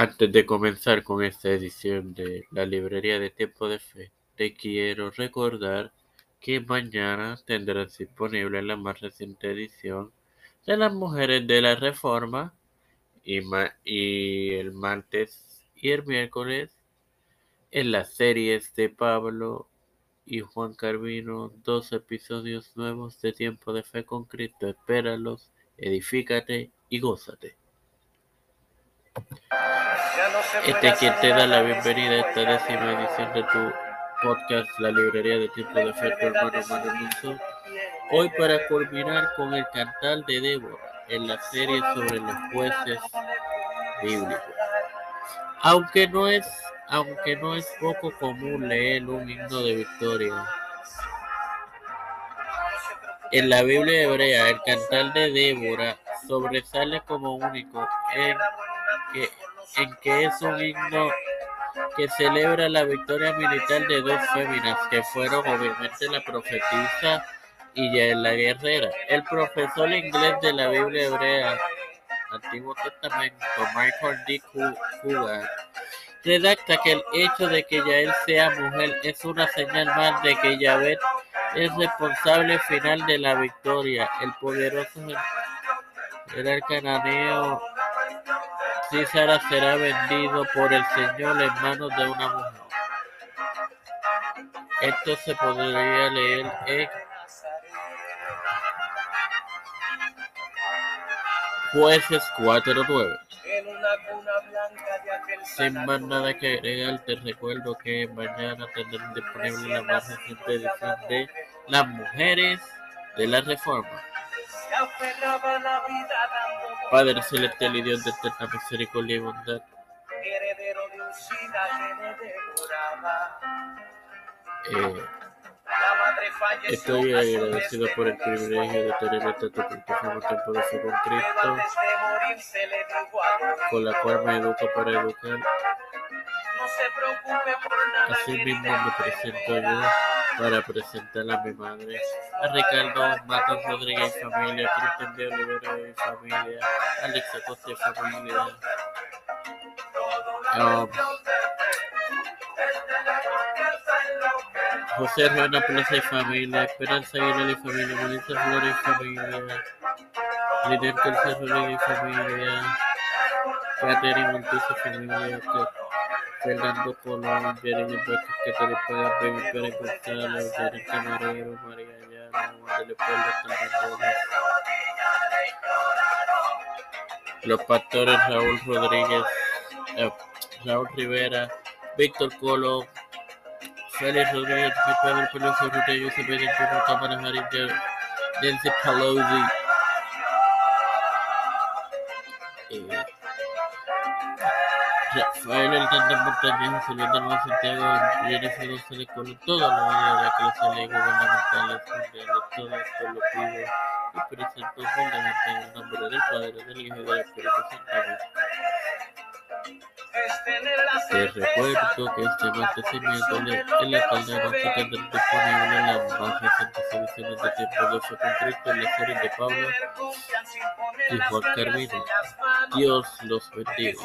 Antes de comenzar con esta edición de la Librería de Tiempo de Fe, te quiero recordar que mañana tendrás disponible la más reciente edición de las Mujeres de la Reforma y, el martes y el miércoles en las series de Pablo y Juan Carvino, dos episodios nuevos de Tiempo de Fe con Cristo. Espéralos, edifícate y gózate. Este es quien te da la bienvenida a esta décima edición de tu podcast, La Librería de Tiempo de Fe, tu hermano Manuel Hoy para culminar con el cantal de Débora en la serie sobre los jueces bíblicos. Aunque no es, aunque no es poco común leer un himno de victoria. En la Biblia hebrea, el cantal de Débora sobresale como único en que en que es un himno que celebra la victoria militar de dos féminas, que fueron obviamente la profetisa y la guerrera. El profesor inglés de la Biblia hebrea, Antiguo Testamento, Michael D. Coogan, redacta que el hecho de que Yael sea mujer es una señal más de que Yahvé es responsable final de la victoria. El poderoso era el cananeo Císara será vendido por el Señor en manos de una mujer. Esto se podría leer en Jueces 4.9. Sin más nada que agregar, te recuerdo que mañana tendrán disponible la más reciente edición de Las Mujeres de la Reforma. Padre celestial y Dios de eterna misericordia y bondad. Eh, estoy agradecido por el privilegio de tener esta tu plataforma Fe con Cristo, con la cual me educo para educar. Así mismo me presento yo para presentar a mi madre, a Ricardo Matos Rodríguez y familia, Cristian de Olivera y familia, Alexa Costa y familia. Um, José Rueda Plaza y familia, Esperanza Aguilera y familia, Melissa Flores y familia, Líder Tercer Rodríguez y familia, Catherine Montes y familia, Fernando Colón, Jeremy Vázquez, Pérez, Baby Pérez González, Jeremy Camarero, María Llano, Juan de Leopoldo Los pastores Raúl Rodríguez, eh, Raúl Rivera, Víctor Colo, Félix Rodríguez, Pedro Peluso, Ruta Yusuf, Pedro Cámara Marín, Nancy Pelosi. Eh, Rafael Hernández Montañez, Julián Nuevo Santiago, Jennifer González Colón, toda la vida de la clase gubernamental mundial, todo esto lo y presento fundamental en el nombre del Padre, del Hijo y del Espíritu Santo. Te recuerdo que este acontecimiento en la caldera se tendrá disponible en las más recientes ediciones de Tiempo de Fe con Cristo en la serie de Pablo y Juan Carvino. Dios los bendiga.